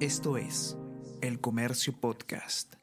Esto es El Comercio Podcast.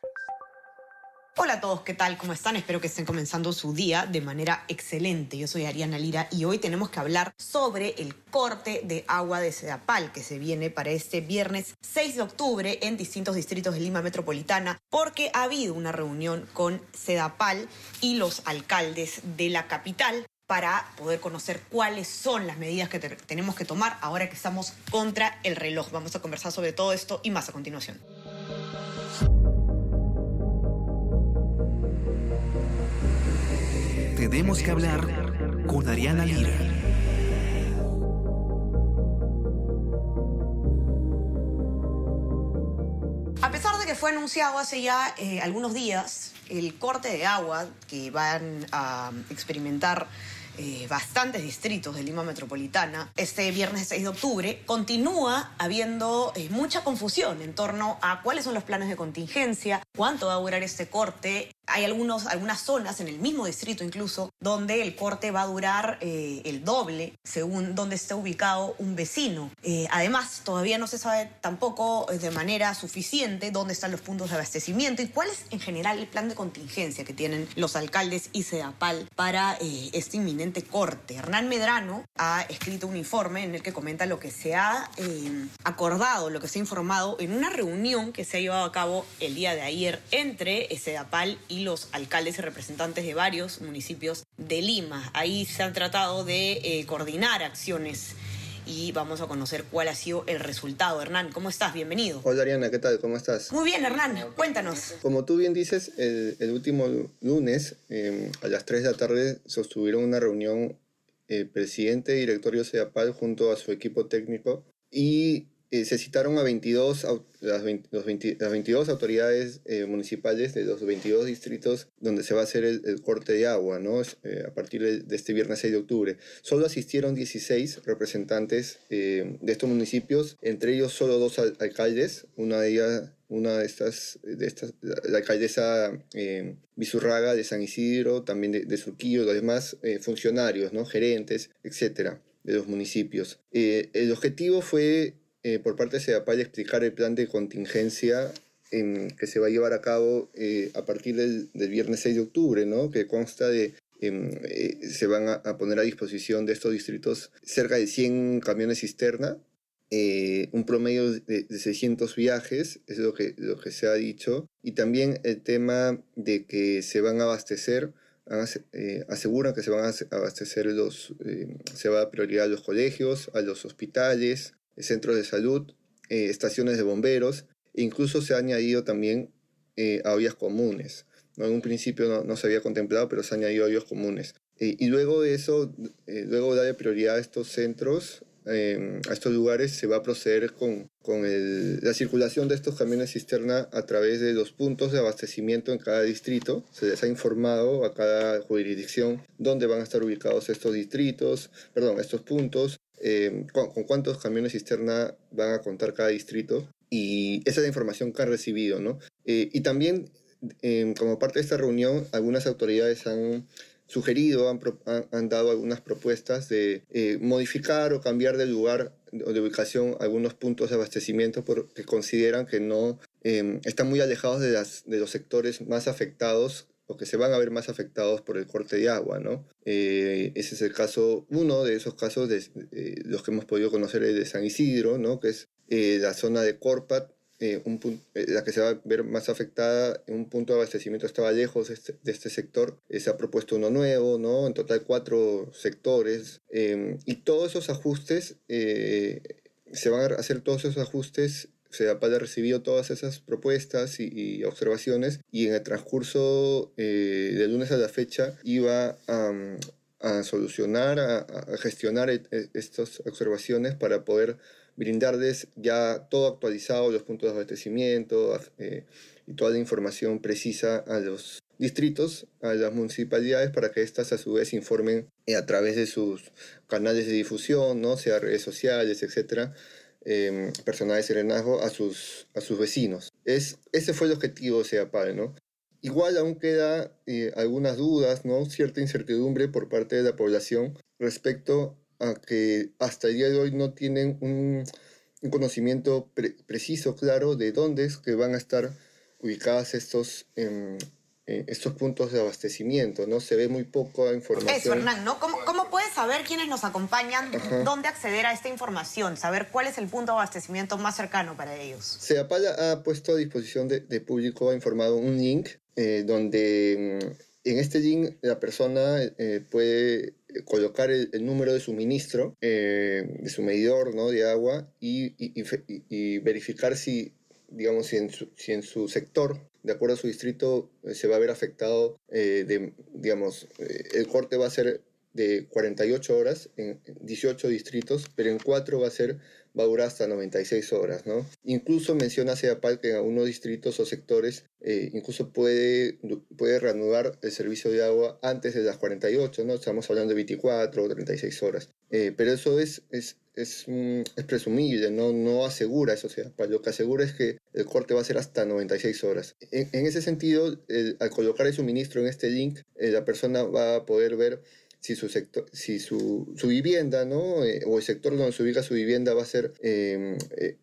Hola a todos, ¿qué tal? ¿Cómo están? Espero que estén comenzando su día de manera excelente. Yo soy Ariana Lira y hoy tenemos que hablar sobre el corte de agua de Sedapal que se viene para este viernes 6 de octubre en distintos distritos de Lima Metropolitana porque ha habido una reunión con Sedapal y los alcaldes de la capital para poder conocer cuáles son las medidas que tenemos que tomar ahora que estamos contra el reloj. Vamos a conversar sobre todo esto y más a continuación. Tenemos que hablar con Ariana Lira. A pesar de que fue anunciado hace ya eh, algunos días el corte de agua que van a experimentar eh, bastantes distritos de Lima Metropolitana, este viernes 6 de octubre, continúa habiendo eh, mucha confusión en torno a cuáles son los planes de contingencia, cuánto va a durar este corte hay algunos, algunas zonas, en el mismo distrito incluso, donde el corte va a durar eh, el doble según donde esté ubicado un vecino. Eh, además, todavía no se sabe tampoco eh, de manera suficiente dónde están los puntos de abastecimiento y cuál es en general el plan de contingencia que tienen los alcaldes y CEDAPAL para este inminente corte. Hernán Medrano ha escrito un informe en el que comenta lo que se ha acordado, lo que se ha informado en una reunión que se ha llevado a cabo el día de ayer entre CEDAPAL y y los alcaldes y representantes de varios municipios de Lima. Ahí se han tratado de eh, coordinar acciones y vamos a conocer cuál ha sido el resultado. Hernán, ¿cómo estás? Bienvenido. Hola Ariana, ¿qué tal? ¿Cómo estás? Muy bien, Hernán, cuéntanos. Como tú bien dices, el, último lunes em, a las 3 de la tarde sostuvieron una reunión el eh, presidente directorio CEAPAL junto a su equipo técnico y eh, se citaron a 22, las, 22 autoridades eh, municipales de los 22 distritos donde se va a hacer el, corte de agua, ¿no? Eh, a partir de, este viernes 6 de octubre. Solo asistieron 16 representantes de estos municipios, entre ellos solo dos alcaldes, una de ellas una de estas, de estas la alcaldesa eh, Bizurraga de San Isidro, también de, de Surquillo, los demás funcionarios, ¿no? gerentes, etcétera, de los municipios. el objetivo fue eh, por parte de SEDAPAL explicar el plan de contingencia que se va a llevar a cabo eh, a partir del, viernes 6 de octubre, ¿no? que consta de em, eh, se van a, poner a disposición de estos distritos cerca de 100 camiones cisterna, un promedio de, 600 viajes, es lo que, lo que se ha dicho, y también el tema de que se van a abastecer aseguran que se van a abastecer los, se va a prioridad a los colegios, a los hospitales, centros de salud, eh, estaciones de bomberos, e incluso se ha añadido también eh, a vías comunes. En un principio no, se había contemplado, pero se ha añadido a vías comunes. Eh, y luego de eso, luego de darle prioridad a estos centros, a estos lugares, se va a proceder con, con la circulación de estos camiones cisterna a través de los puntos de abastecimiento en cada distrito. Se les ha informado a cada jurisdicción dónde van a estar ubicados estos distritos, perdón, estos puntos, eh, con, cuántos camiones cisterna van a contar cada distrito. Y esa es la información que han recibido, ¿no? Eh, y también, em, como parte de esta reunión, algunas autoridades han sugerido, han, dado algunas propuestas de eh, modificar o cambiar de lugar o de ubicación algunos puntos de abastecimiento porque consideran que no em, están muy alejados de los sectores más afectados que se van a ver más afectados por el corte de agua, ¿no? Eh, ese es el caso, uno de esos casos de, los que hemos podido conocer es de San Isidro, ¿no? Que es eh, la zona de Corpat, eh, un la que se va a ver más afectada, un punto de abastecimiento estaba lejos este, de este sector, se ha propuesto uno nuevo, ¿no? En total cuatro sectores, y todos esos ajustes, se van a hacer todos esos ajustes CEDAPAL ha recibido todas esas propuestas y, observaciones y en el transcurso eh, de lunes a la fecha iba a, solucionar, a, gestionar e, e, estas observaciones para poder brindarles ya todo actualizado, los puntos de abastecimiento eh, y toda la información precisa a los distritos, a las municipalidades, para que éstas a su vez informen eh, a través de sus canales de difusión, ¿no? sea redes sociales, etcétera, eh, personal de serenazgo a sus, a sus vecinos. Es, ese fue el objetivo de SEAPAL, ¿no? Igual aún queda eh, algunas dudas, ¿no? Cierta incertidumbre por parte de la población respecto a que hasta el día de hoy no tienen un, un conocimiento preciso, claro, de dónde es que van a estar ubicadas estos, em, eh, estos puntos de abastecimiento, ¿no? Se ve muy poca información. Eso, Hernán, ¿no? ¿Cómo, cómo puedes saber quiénes nos acompañan, dónde acceder a esta información, saber cuál es el punto de abastecimiento más cercano para ellos? SEAPAL ha puesto a disposición de, de público, ha informado un link eh, donde mm, en este link la persona eh, puede colocar el, número de suministro de su medidor ¿no? de agua y, y, verificar si, digamos, si en su, si en su sector de acuerdo a su distrito, eh, se va a ver afectado, eh, de, digamos, eh, el corte va a ser de 48 horas en 18 distritos, pero en 4 va a ser va a durar hasta 96 horas, ¿no? Incluso menciona CEAPAL que en algunos distritos o sectores incluso puede, puede reanudar el servicio de agua antes de las 48, ¿no? Estamos hablando de 24 o 36 horas. pero eso es, es, es, es, presumible, ¿no? no asegura eso. sea, lo que asegura es que el corte va a ser hasta 96 horas. En, ese sentido, al colocar el suministro en este link, eh, la persona va a poder ver si su sector, si su, su vivienda, ¿no? Eh, o el sector donde se ubica su vivienda va a ser, em, eh,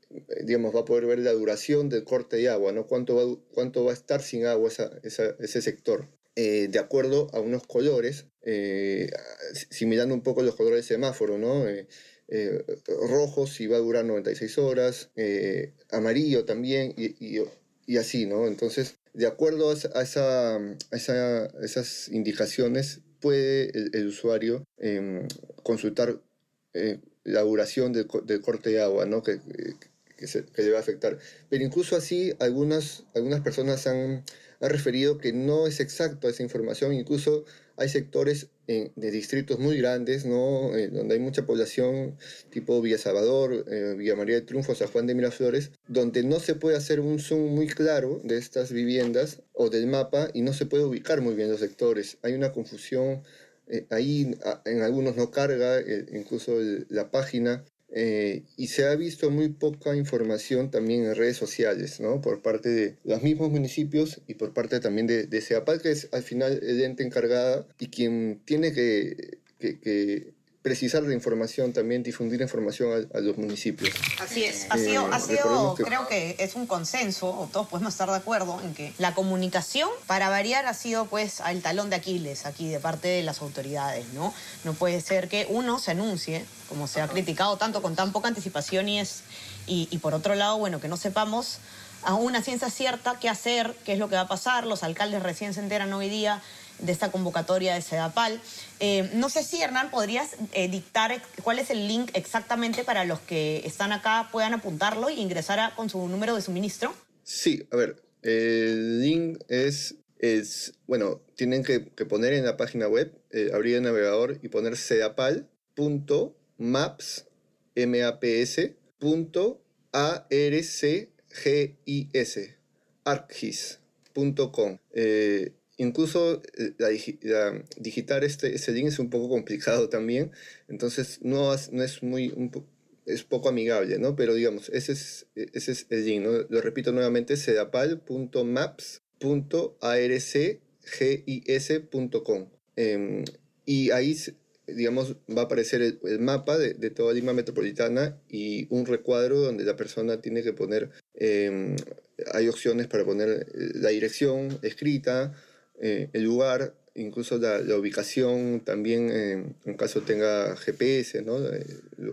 digamos, va a poder ver la duración del corte de agua, ¿no? Cuánto va, cuánto va a estar sin agua esa, ese sector. de acuerdo a unos colores, similando un poco los colores de semáforo, ¿no? Eh, rojo si va a durar 96 horas, eh, amarillo también y, y, así, ¿no? Entonces, de acuerdo a, esa, a esa, esas indicaciones, puede el, usuario em, consultar eh, la duración del, corte de agua, ¿no? Que, que, se, que, le va a afectar. Pero incluso así, algunas, algunas personas han, han referido que no es exacto esa información, incluso hay sectores de distritos muy grandes, ¿no? Eh, donde hay mucha población, tipo Villa Salvador, eh, Villa María de Triunfo, San Juan de Miraflores, donde no se puede hacer un zoom muy claro de estas viviendas o del mapa y no se puede ubicar muy bien los sectores. Hay una confusión, eh, ahí en algunos no carga, incluso la página, eh, y se ha visto muy poca información también en redes sociales, ¿no? Por parte de los mismos municipios y por parte también de, de SEAPAL, que es al final el ente encargada y quien tiene que, que precisar la información, también difundir información a, los municipios. Así es, ha sido, ha sido creo que es un consenso, o todos podemos estar de acuerdo, en que la comunicación, para variar, ha sido pues el talón de Aquiles aquí de parte de las autoridades, ¿no? No puede ser que uno se anuncie, como se ha criticado tanto, con tan poca anticipación y es, y, y por otro lado, bueno, que no sepamos a una ciencia cierta qué hacer, qué es lo que va a pasar, los alcaldes recién se enteran hoy día de esta convocatoria de SEDAPAL. Eh, no sé si, Hernán, podrías eh, dictar cuál es el link exactamente para los que están acá puedan apuntarlo e ingresar con su número de suministro. Sí, a ver, el link es, es bueno, tienen que, poner en la página web, eh, abrir el navegador y poner sedapal.maps, M-A-P-S, punto A-R-C-G-I-S, arcgis.com. Eh, Incluso eh, la, digitar este, ese link es un poco complicado también, entonces no, no es muy... es poco amigable, ¿no? Pero digamos, ese es, ese es el link, ¿no? Lo repito nuevamente, sedapal.maps.arcgis.com. Eh, y ahí, digamos, va a aparecer el, mapa de, de, toda Lima metropolitana y un recuadro donde la persona tiene que poner, em, hay opciones para poner la dirección escrita, eh, el lugar, incluso la, ubicación, también eh, en caso tenga GPS, ¿no? Eh,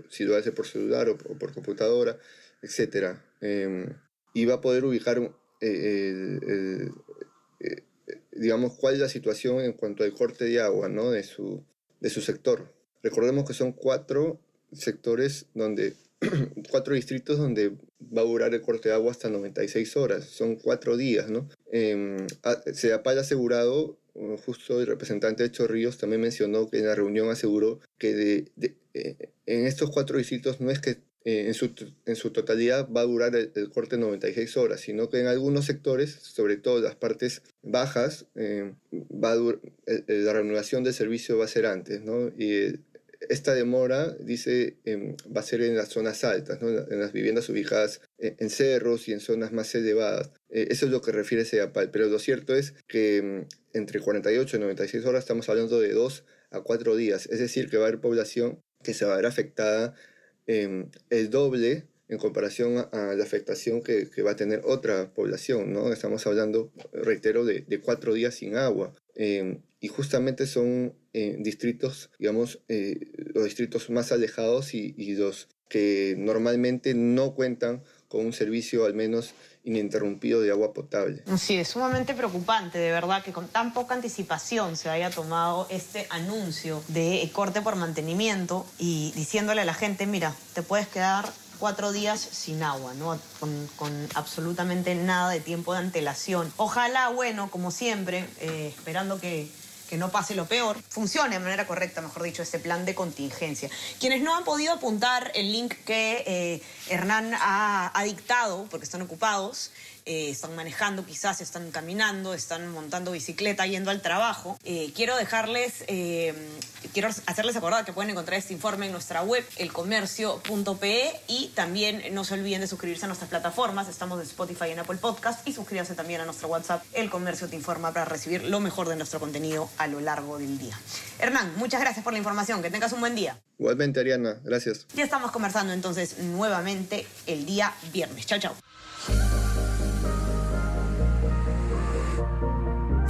si lo hace por celular o, por computadora, etc. Em, y va a poder ubicar, digamos, cuál es la situación en cuanto al corte de agua ¿no? de, su, de su sector. Recordemos que son cuatro sectores donde cuatro distritos donde va a durar el corte de agua hasta 96 horas, son cuatro días, ¿no? Eh, se ha asegurado, justo el representante de Chorrillos también mencionó que en la reunión aseguró que de, eh, en estos cuatro distritos no es que eh, en, su, en, su, totalidad va a durar el, corte 96 horas, sino que en algunos sectores, sobre todo las partes bajas, eh, va la reanudación del servicio va a ser antes, ¿no? Y esta demora, dice, em, va a ser en las zonas altas, en las viviendas ubicadas en, cerros y en zonas más elevadas. Eh, eso es lo que refiere SEAPAL, pero lo cierto es que em, entre 48 y 96 horas estamos hablando de 2 a 4 días, es decir, que va a haber población que se va a ver afectada em, el doble en comparación a, la afectación que, va a tener otra población, ¿no? Estamos hablando, reitero, de, cuatro días sin agua. Eh, y justamente son eh, distritos, digamos, eh, los distritos más alejados y, y, los que normalmente no cuentan con un servicio al menos ininterrumpido de agua potable. Sí, es sumamente preocupante, de verdad, que con tan poca anticipación se haya tomado este anuncio de corte por mantenimiento y diciéndole a la gente, mira, te puedes quedar cuatro días sin agua, ¿no? Con, absolutamente nada de tiempo de antelación. Ojalá, bueno, como siempre, eh, esperando que, que no pase lo peor, funcione de manera correcta, mejor dicho, este plan de contingencia. Quienes no han podido apuntar el link que eh, Hernán ha, ha dictado, porque están ocupados, eh, están manejando, quizás están caminando, están montando bicicleta, yendo al trabajo. Eh, quiero dejarles, eh, quiero hacerles acordar que pueden encontrar este informe en nuestra web, elcomercio.pe, y también no se olviden de suscribirse a nuestras plataformas. Estamos en Spotify y en Apple Podcast y suscríbanse también a nuestro WhatsApp, El Comercio Te Informa, para recibir lo mejor de nuestro contenido a lo largo del día. Hernán, muchas gracias por la información. Que tengas un buen día. Igualmente, Ariana. Gracias. Ya estamos conversando entonces nuevamente el día viernes. Chao, chao.